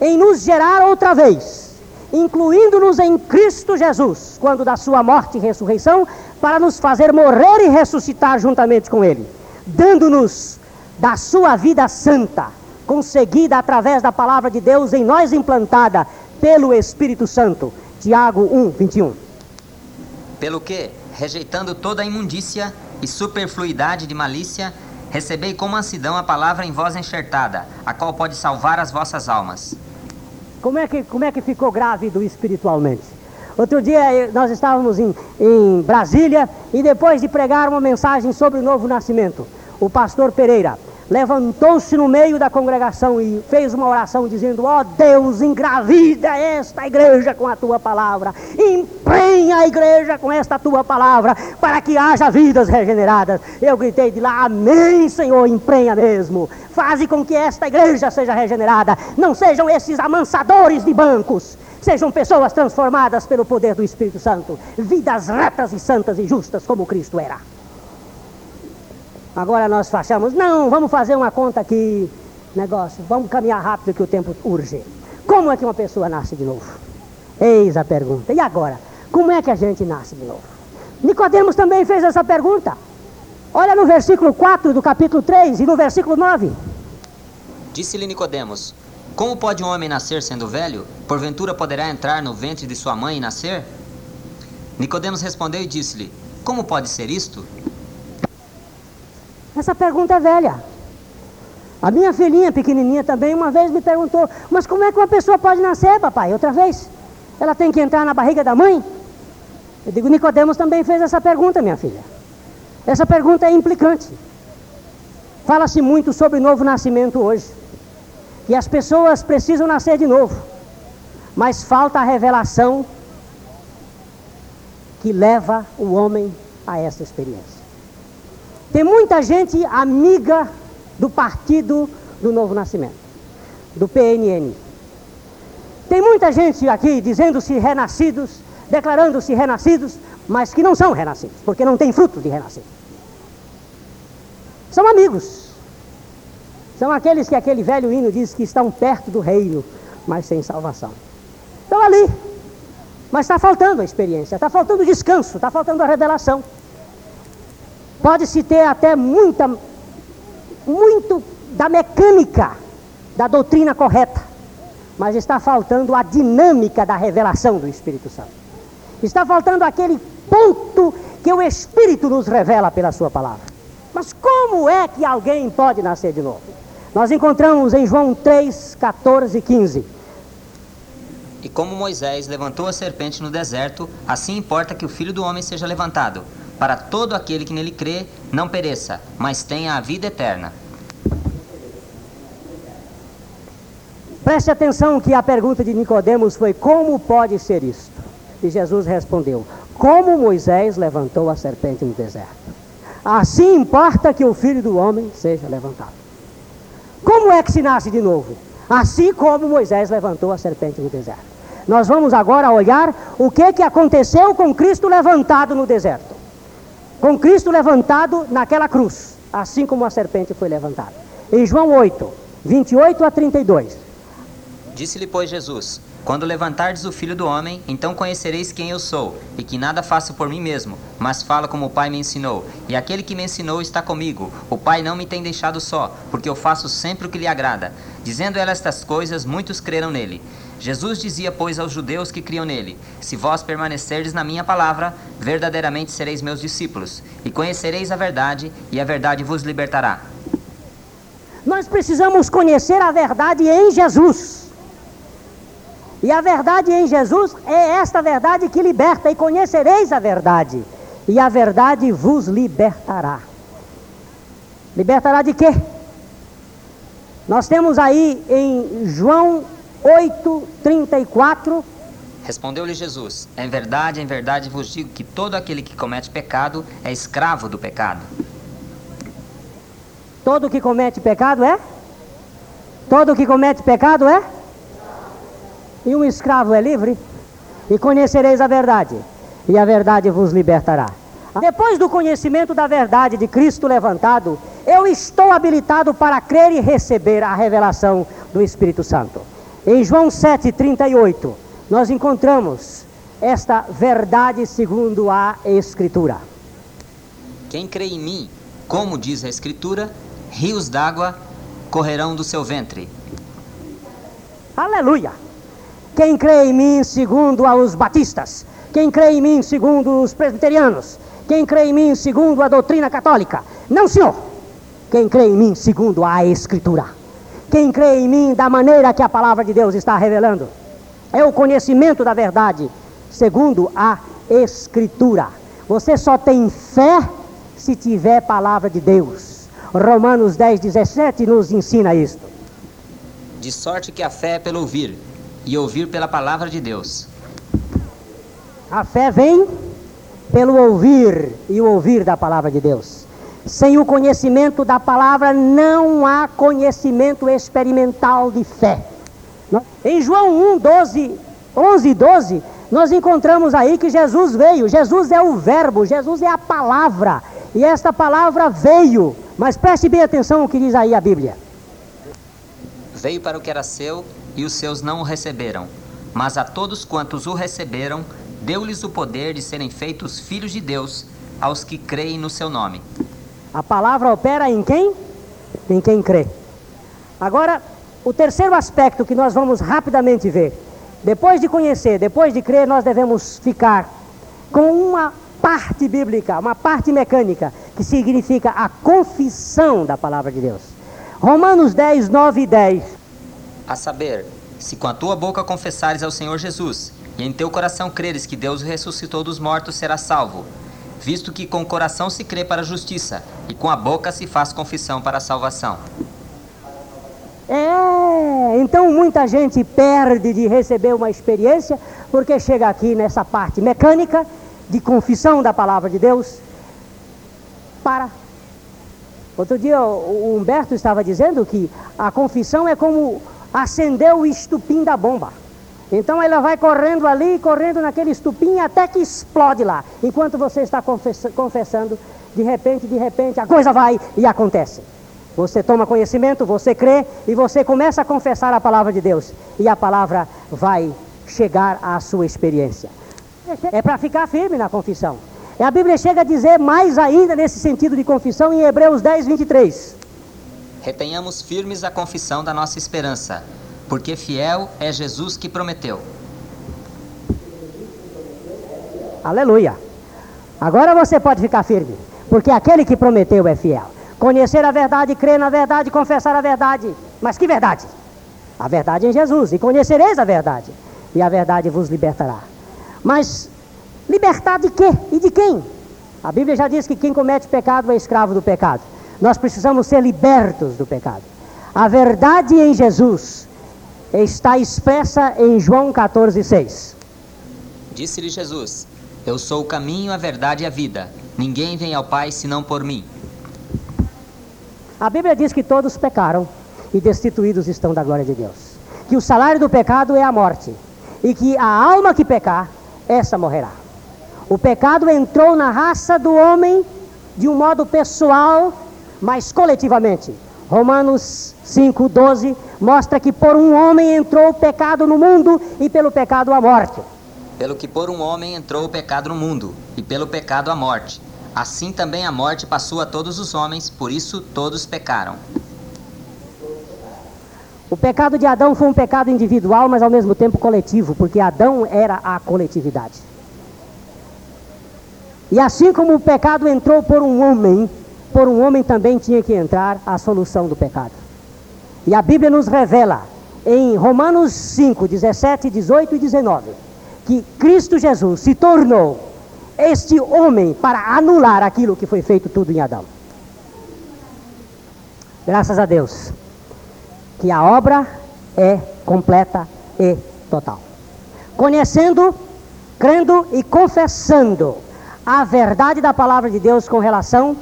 [SPEAKER 2] em nos gerar outra vez, incluindo-nos em Cristo Jesus, quando da sua morte e ressurreição, para nos fazer morrer e ressuscitar juntamente com Ele, dando-nos da sua vida santa, conseguida através da palavra de Deus em nós implantada pelo Espírito Santo. Tiago 1, 21.
[SPEAKER 1] Pelo que, rejeitando toda a imundícia e superfluidade de malícia, recebei com mansidão a palavra em voz enxertada, a qual pode salvar as vossas almas.
[SPEAKER 2] Como é que, como é que ficou grávido espiritualmente? Outro dia eh, nós estávamos em, em Brasília e depois de pregar uma mensagem sobre o novo nascimento, o pastor Pereira levantou-se no meio da congregação e fez uma oração dizendo: Ó oh Deus, engravida esta igreja com a tua palavra, emprenha a igreja com esta tua palavra, para que haja vidas regeneradas. Eu gritei de lá: Amém, Senhor, emprenha mesmo. Faze com que esta igreja seja regenerada. Não sejam esses amansadores de bancos. Sejam pessoas transformadas pelo poder do Espírito Santo, vidas retas e santas e justas como Cristo era. Agora nós fachamos, não, vamos fazer uma conta aqui, negócio, vamos caminhar rápido que o tempo urge. Como é que uma pessoa nasce de novo? Eis a pergunta. E agora? Como é que a gente nasce de novo? Nicodemos também fez essa pergunta. Olha no versículo 4 do capítulo 3 e no versículo 9.
[SPEAKER 1] Disse-lhe Nicodemos: Como pode um homem nascer sendo velho? Porventura poderá entrar no ventre de sua mãe e nascer? Nicodemos respondeu e disse-lhe: Como pode ser isto?
[SPEAKER 2] Essa pergunta é velha. A minha filhinha pequenininha também uma vez me perguntou: Mas como é que uma pessoa pode nascer, papai? Outra vez? Ela tem que entrar na barriga da mãe? Eu digo: Nicodemos também fez essa pergunta, minha filha. Essa pergunta é implicante. Fala-se muito sobre novo nascimento hoje. Que as pessoas precisam nascer de novo. Mas falta a revelação que leva o homem a essa experiência. Tem muita gente amiga do Partido do Novo Nascimento, do PNN. Tem muita gente aqui dizendo-se renascidos, declarando-se renascidos, mas que não são renascidos, porque não tem fruto de renascido. São amigos. São aqueles que aquele velho hino diz que estão perto do reino, mas sem salvação. Estão ali, mas está faltando a experiência, está faltando o descanso, está faltando a revelação. Pode-se ter até muita, muito da mecânica da doutrina correta, mas está faltando a dinâmica da revelação do Espírito Santo. Está faltando aquele ponto que o Espírito nos revela pela Sua palavra. Mas como é que alguém pode nascer de novo? Nós encontramos em João 3, 14 e 15.
[SPEAKER 1] E como Moisés levantou a serpente no deserto, assim importa que o filho do homem seja levantado, para todo aquele que nele crê não pereça, mas tenha a vida eterna.
[SPEAKER 2] Preste atenção que a pergunta de Nicodemos foi: como pode ser isto? E Jesus respondeu: como Moisés levantou a serpente no deserto. Assim importa que o filho do homem seja levantado. Como é que se nasce de novo? Assim como Moisés levantou a serpente no deserto. Nós vamos agora olhar o que, que aconteceu com Cristo levantado no deserto. Com Cristo levantado naquela cruz, assim como a serpente foi levantada. Em João 8, 28 a 32.
[SPEAKER 1] Disse-lhe, pois, Jesus: quando levantardes o filho do homem, então conhecereis quem eu sou, e que nada faço por mim mesmo, mas falo como o Pai me ensinou. E aquele que me ensinou está comigo. O Pai não me tem deixado só, porque eu faço sempre o que lhe agrada. Dizendo ela estas coisas, muitos creram nele. Jesus dizia, pois, aos judeus que criam nele: Se vós permanecerdes na minha palavra, verdadeiramente sereis meus discípulos, e conhecereis a verdade, e a verdade vos libertará.
[SPEAKER 2] Nós precisamos conhecer a verdade em Jesus. E a verdade em Jesus é esta verdade que liberta, e conhecereis a verdade, e a verdade vos libertará. Libertará de quê? Nós temos aí em João 8, 34.
[SPEAKER 1] Respondeu-lhe Jesus: Em verdade, em verdade vos digo que todo aquele que comete pecado é escravo do pecado.
[SPEAKER 2] Todo que comete pecado é? Todo que comete pecado é? E um escravo é livre? E conhecereis a verdade, e a verdade vos libertará. Depois do conhecimento da verdade de Cristo levantado, eu estou habilitado para crer e receber a revelação do Espírito Santo. Em João 7,38, nós encontramos esta verdade segundo a Escritura.
[SPEAKER 1] Quem crê em mim, como diz a Escritura, rios d'água correrão do seu ventre.
[SPEAKER 2] Aleluia! Quem crê em mim segundo os batistas, quem crê em mim segundo os presbiterianos, quem crê em mim segundo a doutrina católica. Não, senhor. Quem crê em mim segundo a Escritura. Quem crê em mim da maneira que a palavra de Deus está revelando. É o conhecimento da verdade segundo a Escritura. Você só tem fé se tiver palavra de Deus. Romanos 10, 17 nos ensina isto.
[SPEAKER 1] De sorte que a fé é pelo ouvir e ouvir pela palavra de Deus.
[SPEAKER 2] A fé vem pelo ouvir e o ouvir da palavra de Deus. Sem o conhecimento da palavra não há conhecimento experimental de fé. Em João 1, 12, 11 e 12, nós encontramos aí que Jesus veio. Jesus é o Verbo, Jesus é a palavra. E esta palavra veio. Mas preste bem atenção o que diz aí a Bíblia.
[SPEAKER 1] Veio para o que era seu e os seus não o receberam. Mas a todos quantos o receberam, deu-lhes o poder de serem feitos filhos de Deus, aos que creem no seu nome.
[SPEAKER 2] A palavra opera em quem? Em quem crê. Agora, o terceiro aspecto que nós vamos rapidamente ver. Depois de conhecer, depois de crer, nós devemos ficar com uma parte bíblica, uma parte mecânica, que significa a confissão da palavra de Deus. Romanos 10, 9 e 10
[SPEAKER 1] a saber, se com a tua boca confessares ao Senhor Jesus, e em teu coração creres que Deus ressuscitou dos mortos, serás salvo. Visto que com o coração se crê para a justiça, e com a boca se faz confissão para a salvação.
[SPEAKER 2] É, então muita gente perde de receber uma experiência, porque chega aqui nessa parte mecânica de confissão da palavra de Deus. Para. Outro dia o Humberto estava dizendo que a confissão é como acendeu o estupim da bomba. Então ela vai correndo ali, correndo naquele estupim até que explode lá. Enquanto você está confessando, de repente, de repente, a coisa vai e acontece. Você toma conhecimento, você crê e você começa a confessar a palavra de Deus. E a palavra vai chegar à sua experiência. É para ficar firme na confissão. E a Bíblia chega a dizer mais ainda nesse sentido de confissão em Hebreus 10, 23
[SPEAKER 1] retenhamos firmes a confissão da nossa esperança, porque fiel é Jesus que prometeu.
[SPEAKER 2] Aleluia. Agora você pode ficar firme, porque aquele que prometeu é fiel. Conhecer a verdade, crer na verdade, confessar a verdade. Mas que verdade? A verdade em Jesus. E conhecereis a verdade, e a verdade vos libertará. Mas libertar de quê e de quem? A Bíblia já diz que quem comete pecado é escravo do pecado. Nós precisamos ser libertos do pecado. A verdade em Jesus está expressa em João 14,6.
[SPEAKER 1] Disse-lhe Jesus: Eu sou o caminho, a verdade e a vida. Ninguém vem ao Pai senão por mim.
[SPEAKER 2] A Bíblia diz que todos pecaram e destituídos estão da glória de Deus. Que o salário do pecado é a morte e que a alma que pecar, essa morrerá. O pecado entrou na raça do homem de um modo pessoal, mas coletivamente. Romanos 5,12 mostra que por um homem entrou o pecado no mundo e pelo pecado a morte.
[SPEAKER 1] Pelo que por um homem entrou o pecado no mundo, e pelo pecado a morte. Assim também a morte passou a todos os homens, por isso todos pecaram.
[SPEAKER 2] O pecado de Adão foi um pecado individual, mas ao mesmo tempo coletivo, porque Adão era a coletividade. E assim como o pecado entrou por um homem, por um homem também tinha que entrar a solução do pecado. E a Bíblia nos revela em Romanos 5, 17, 18 e 19 que Cristo Jesus se tornou este homem para anular aquilo que foi feito tudo em Adão. Graças a Deus que a obra é completa e total. Conhecendo, crendo e confessando a verdade da palavra de Deus com relação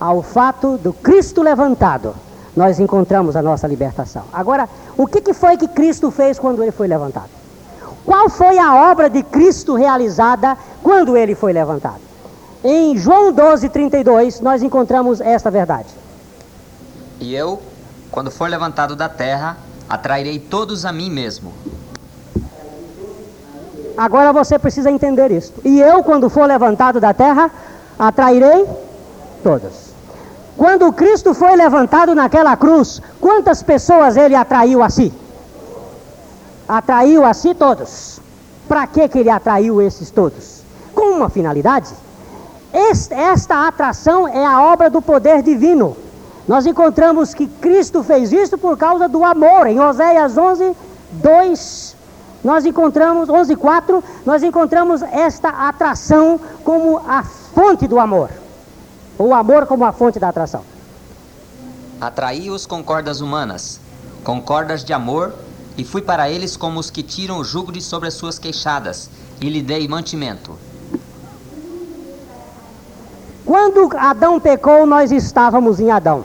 [SPEAKER 2] ao fato do Cristo levantado, nós encontramos a nossa libertação. Agora, o que, que foi que Cristo fez quando ele foi levantado? Qual foi a obra de Cristo realizada quando ele foi levantado? Em João 12, 32, nós encontramos esta verdade.
[SPEAKER 1] E eu, quando for levantado da terra, atrairei todos a mim mesmo.
[SPEAKER 2] Agora você precisa entender isso. E eu, quando for levantado da terra, atrairei todos. Quando Cristo foi levantado naquela cruz, quantas pessoas ele atraiu a si? Atraiu a si todos. Para que, que ele atraiu esses todos? Com uma finalidade. Esta atração é a obra do poder divino. Nós encontramos que Cristo fez isso por causa do amor. Em Oséias 11, 2, nós encontramos, 11.4, nós encontramos esta atração como a fonte do amor. O amor como a fonte da atração.
[SPEAKER 1] Atraí-os com cordas humanas, com cordas de amor, e fui para eles como os que tiram o jugo de sobre as suas queixadas, e lhe dei mantimento.
[SPEAKER 2] Quando Adão pecou, nós estávamos em Adão.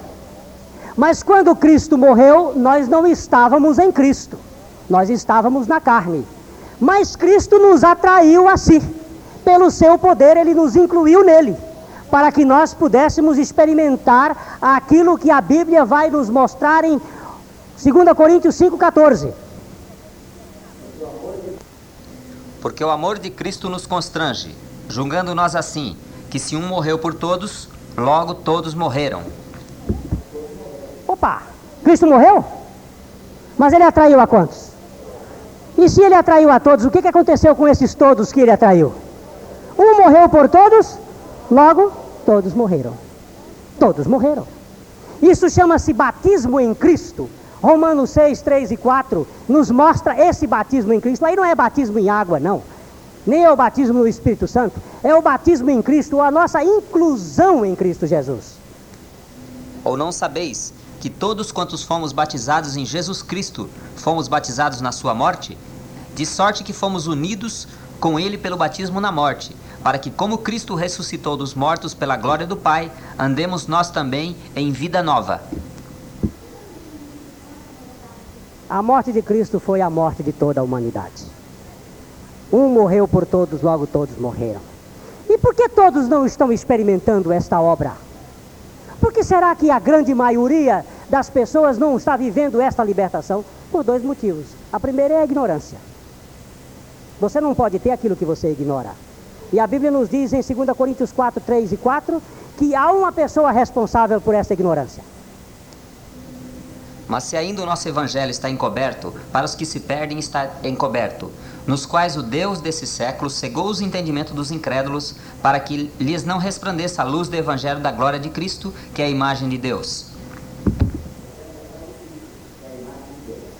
[SPEAKER 2] Mas quando Cristo morreu, nós não estávamos em Cristo. Nós estávamos na carne. Mas Cristo nos atraiu a si. Pelo seu poder, ele nos incluiu nele, para que nós pudéssemos experimentar aquilo que a Bíblia vai nos mostrar em 2 Coríntios 5,14.
[SPEAKER 1] Porque o amor de Cristo nos constrange, julgando nós assim, que se um morreu por todos, logo todos morreram.
[SPEAKER 2] Opa, Cristo morreu? Mas ele atraiu a quantos? E se ele atraiu a todos, o que, que aconteceu com esses todos que ele atraiu? Um morreu por todos, logo todos morreram. Todos morreram. Isso chama-se batismo em Cristo. Romanos 6, 3 e 4 nos mostra esse batismo em Cristo. Aí não é batismo em água, não. Nem é o batismo no Espírito Santo. É o batismo em Cristo, a nossa inclusão em Cristo Jesus.
[SPEAKER 1] Ou não sabeis que todos quantos fomos batizados em Jesus Cristo fomos batizados na sua morte? De sorte que fomos unidos com ele pelo batismo na morte, para que, como Cristo ressuscitou dos mortos pela glória do Pai, andemos nós também em vida nova.
[SPEAKER 2] A morte de Cristo foi a morte de toda a humanidade. Um morreu por todos, logo todos morreram. E por que todos não estão experimentando esta obra? Por que será que a grande maioria das pessoas não está vivendo esta libertação? Por dois motivos. A primeira é a ignorância. Você não pode ter aquilo que você ignora. E a Bíblia nos diz em 2 Coríntios 4, 3 e 4 que há uma pessoa responsável por essa ignorância.
[SPEAKER 1] Mas se ainda o nosso evangelho está encoberto, para os que se perdem está encoberto, nos quais o Deus desse século cegou os entendimentos dos incrédulos, para que lhes não resplandeça a luz do Evangelho da glória de Cristo, que é a imagem de Deus.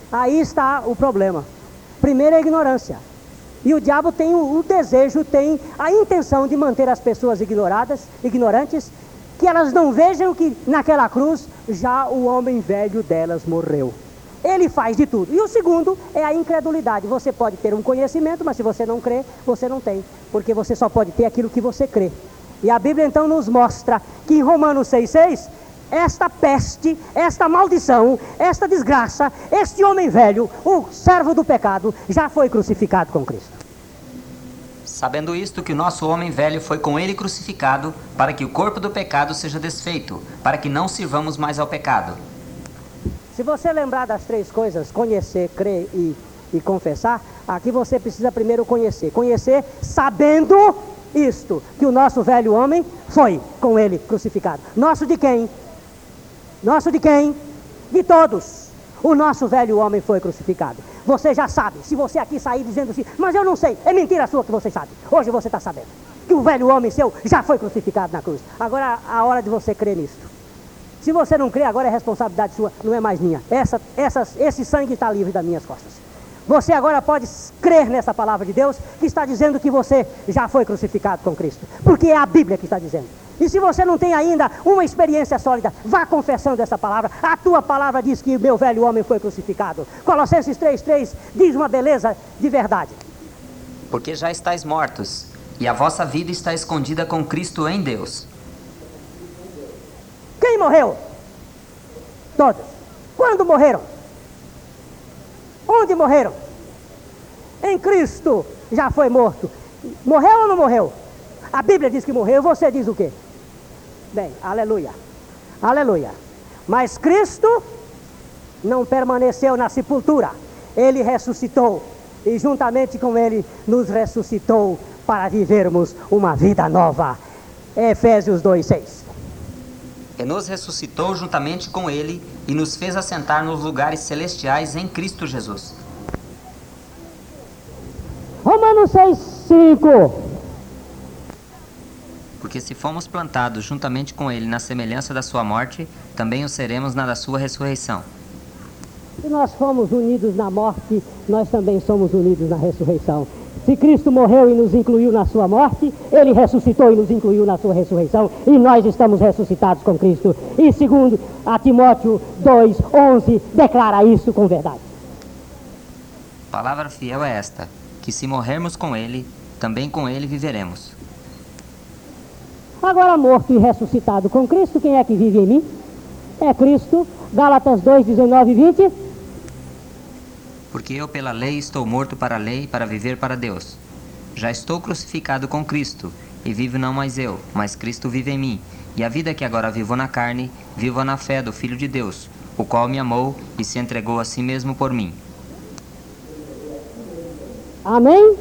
[SPEAKER 2] Aí está o problema. Primeiro é a ignorância. E o diabo tem o, desejo, tem a intenção de manter as pessoas ignoradas, ignorantes, que elas não vejam que naquela cruz já o homem velho delas morreu. Ele faz de tudo. E o segundo é a incredulidade. Você pode ter um conhecimento, mas se você não crê, você não tem. Porque você só pode ter aquilo que você crê. E a Bíblia então nos mostra que em Romanos 6,6, esta peste, esta maldição, esta desgraça, este homem velho, o servo do pecado, já foi crucificado com Cristo.
[SPEAKER 1] Sabendo isto, que o nosso homem velho foi com ele crucificado, para que o corpo do pecado seja desfeito, para que não sirvamos mais ao pecado.
[SPEAKER 2] Se você lembrar das três coisas, conhecer, crer e, e confessar, aqui você precisa primeiro conhecer. Conhecer sabendo isto, que o nosso velho homem foi com ele crucificado. Nosso de quem? Nosso de quem? De todos. O nosso velho homem foi crucificado. Você já sabe. Se você aqui sair dizendo assim, mas eu não sei, é mentira sua que você sabe. Hoje você está sabendo que o velho homem seu já foi crucificado na cruz. Agora a hora de você crer nisto. Se você não crê, agora é responsabilidade sua, não é mais minha. Essa, essa, esse sangue está livre das minhas costas. Você agora pode crer nessa palavra de Deus que está dizendo que você já foi crucificado com Cristo. Porque é a Bíblia que está dizendo. E se você não tem ainda uma experiência sólida, vá confessando essa palavra. A tua palavra diz que meu velho homem foi crucificado. Colossenses 3,3 diz uma beleza de verdade.
[SPEAKER 1] Porque já estáis mortos, e a vossa vida está escondida com Cristo em Deus.
[SPEAKER 2] Quem morreu? Todos. Quando morreram? Onde morreram? Em Cristo já foi morto. Morreu ou não morreu? A Bíblia diz que morreu, você diz o quê? Bem, aleluia. Aleluia. Mas Cristo não permaneceu na sepultura. Ele ressuscitou e juntamente com ele nos ressuscitou para vivermos uma vida nova. Efésios 2:6.
[SPEAKER 1] E nos ressuscitou juntamente com ele e nos fez assentar nos lugares celestiais em Cristo Jesus.
[SPEAKER 2] Romanos 6:5
[SPEAKER 1] porque se fomos plantados juntamente com ele na semelhança da sua morte, também o seremos na da sua ressurreição.
[SPEAKER 2] Se nós fomos unidos na morte, nós também somos unidos na ressurreição. Se Cristo morreu e nos incluiu na sua morte, ele ressuscitou e nos incluiu na sua ressurreição, e nós estamos ressuscitados com Cristo. E segundo a Timóteo 2:11 declara isso com verdade.
[SPEAKER 1] Palavra fiel é esta: que se morrermos com ele, também com ele viveremos.
[SPEAKER 2] Agora, morto e ressuscitado com Cristo, quem é que vive em mim? É Cristo. Gálatas 2, 19 e 20.
[SPEAKER 1] Porque eu, pela lei, estou morto para a lei, para viver para Deus. Já estou crucificado com Cristo, e vivo não mais eu, mas Cristo vive em mim. E a vida que agora vivo na carne, vivo na fé do Filho de Deus, o qual me amou e se entregou a si mesmo por mim.
[SPEAKER 2] Amém?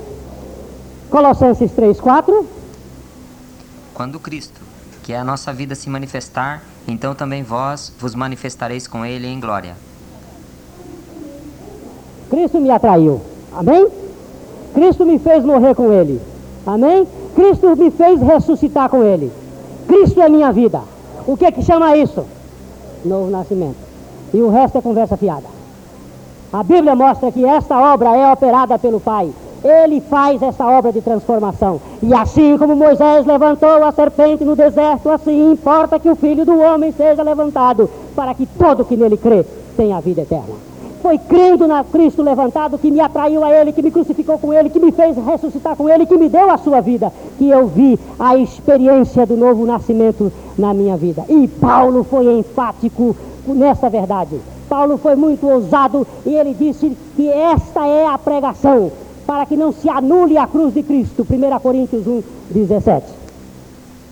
[SPEAKER 2] Colossenses 3, 4.
[SPEAKER 1] Quando Cristo, que é a nossa vida, se manifestar, então também vós vos manifestareis com Ele em glória.
[SPEAKER 2] Cristo me atraiu. Amém? Cristo me fez morrer com Ele. Amém? Cristo me fez ressuscitar com Ele. Cristo é minha vida. O que é que chama isso? Novo nascimento. E o resto é conversa fiada. A Bíblia mostra que esta obra é operada pelo Pai. Ele faz essa obra de transformação. E assim como Moisés levantou a serpente no deserto, assim importa que o filho do homem seja levantado, para que todo que nele crê tenha vida eterna. Foi crendo na Cristo levantado que me atraiu a Ele, que me crucificou com Ele, que me fez ressuscitar com Ele, que me deu a sua vida, que eu vi a experiência do novo nascimento na minha vida. E Paulo foi enfático nessa verdade. Paulo foi muito ousado e ele disse que esta é a pregação para que não se anule a cruz de Cristo. 1 Coríntios 1, 17.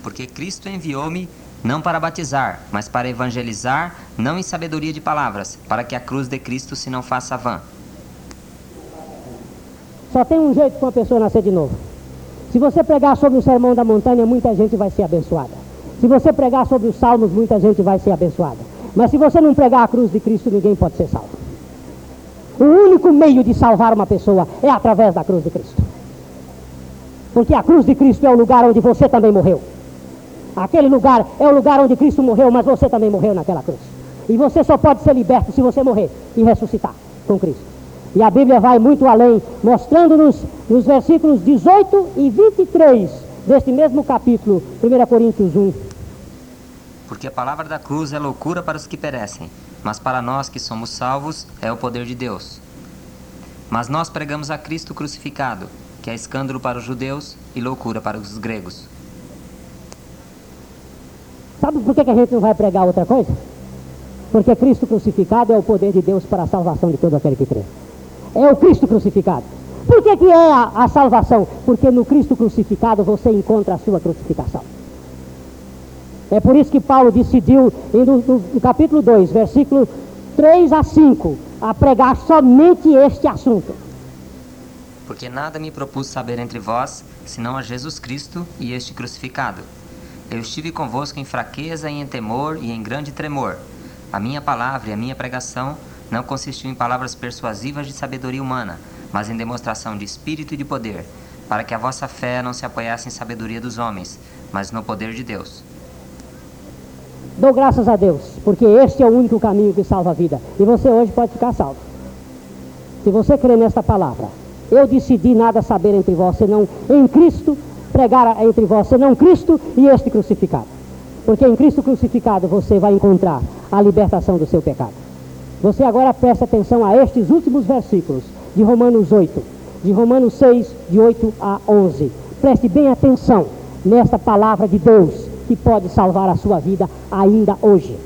[SPEAKER 1] Porque Cristo enviou-me não para batizar, mas para evangelizar, não em sabedoria de palavras, para que a cruz de Cristo se não faça vã.
[SPEAKER 2] Só tem um jeito para uma pessoa nascer de novo. Se você pregar sobre o sermão da montanha, muita gente vai ser abençoada. Se você pregar sobre os salmos, muita gente vai ser abençoada. Mas se você não pregar a cruz de Cristo, ninguém pode ser salvo. O único meio de salvar uma pessoa é através da cruz de Cristo. Porque a cruz de Cristo é o lugar onde você também morreu. Aquele lugar é o lugar onde Cristo morreu, mas você também morreu naquela cruz. E você só pode ser liberto se você morrer e ressuscitar com Cristo. E a Bíblia vai muito além, mostrando-nos nos versículos 18 e 23 deste mesmo capítulo, 1 Coríntios 1.
[SPEAKER 1] Porque a palavra da cruz é loucura para os que perecem, mas para nós que somos salvos é o poder de Deus. Mas nós pregamos a Cristo crucificado, que é escândalo para os judeus e loucura para os gregos.
[SPEAKER 2] Sabe por que a gente não vai pregar outra coisa? Porque Cristo crucificado é o poder de Deus para a salvação de todo aquele que crê. É o Cristo crucificado. Por que, que é a, a salvação? Porque no Cristo crucificado você encontra a sua crucificação. É por isso que Paulo decidiu, no, no, no capítulo 2, versículo 3 a 5, a pregar somente este assunto.
[SPEAKER 1] Porque nada me propus saber entre vós, senão a Jesus Cristo e este crucificado. Eu estive convosco em fraqueza e em temor e em grande tremor. A minha palavra e a minha pregação não consistiu em palavras persuasivas de sabedoria humana, mas em demonstração de espírito e de poder, para que a vossa fé não se apoiasse em sabedoria dos homens, mas no poder de Deus.
[SPEAKER 2] Dou graças a Deus, porque este é o único caminho que salva a vida. E você hoje pode ficar salvo. Se você crê nesta palavra, eu decidi nada saber entre vós, senão em Cristo, pregar entre vós, senão Cristo e este crucificado. Porque em Cristo crucificado você vai encontrar a libertação do seu pecado. Você agora presta atenção a estes últimos versículos de Romanos 8, de Romanos 6, de 8 a 11. Preste bem atenção nesta palavra de Deus que pode salvar a sua vida ainda hoje.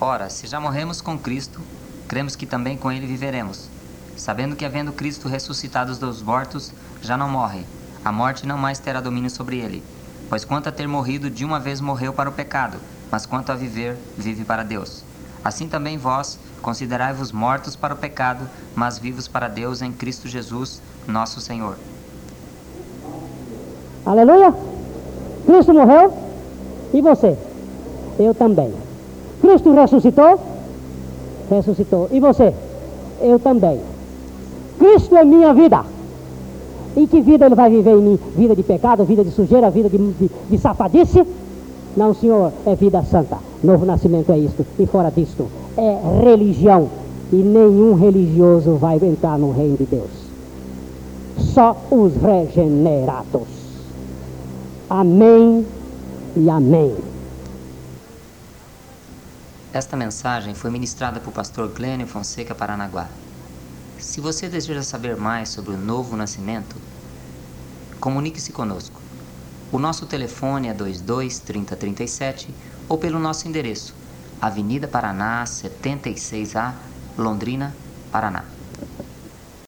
[SPEAKER 1] Ora, se já morremos com Cristo, cremos que também com Ele viveremos, sabendo que, havendo Cristo ressuscitado dos mortos, já não morre. A morte não mais terá domínio sobre ele. Pois quanto a ter morrido, de uma vez morreu para o pecado, mas quanto a viver, vive para Deus. Assim também vós, considerai-vos mortos para o pecado, mas vivos para Deus em Cristo Jesus, nosso Senhor.
[SPEAKER 2] Aleluia! Cristo morreu e você? Eu também. Cristo ressuscitou? Ressuscitou. E você? Eu também. Cristo é minha vida. E que vida ele vai viver em mim? Vida de pecado, vida de sujeira, vida de, de, de safadice? Não, Senhor, é vida santa. Novo nascimento é isto. E fora disto, é religião. E nenhum religioso vai entrar no reino de Deus. Só os regenerados. Amém e amém.
[SPEAKER 1] Esta mensagem foi ministrada por pastor Glênio Fonseca Paranaguá. Se você deseja saber mais sobre o novo nascimento, comunique-se conosco. O nosso telefone é 22 30 37 ou pelo nosso endereço, Avenida Paraná 76A, Londrina, Paraná.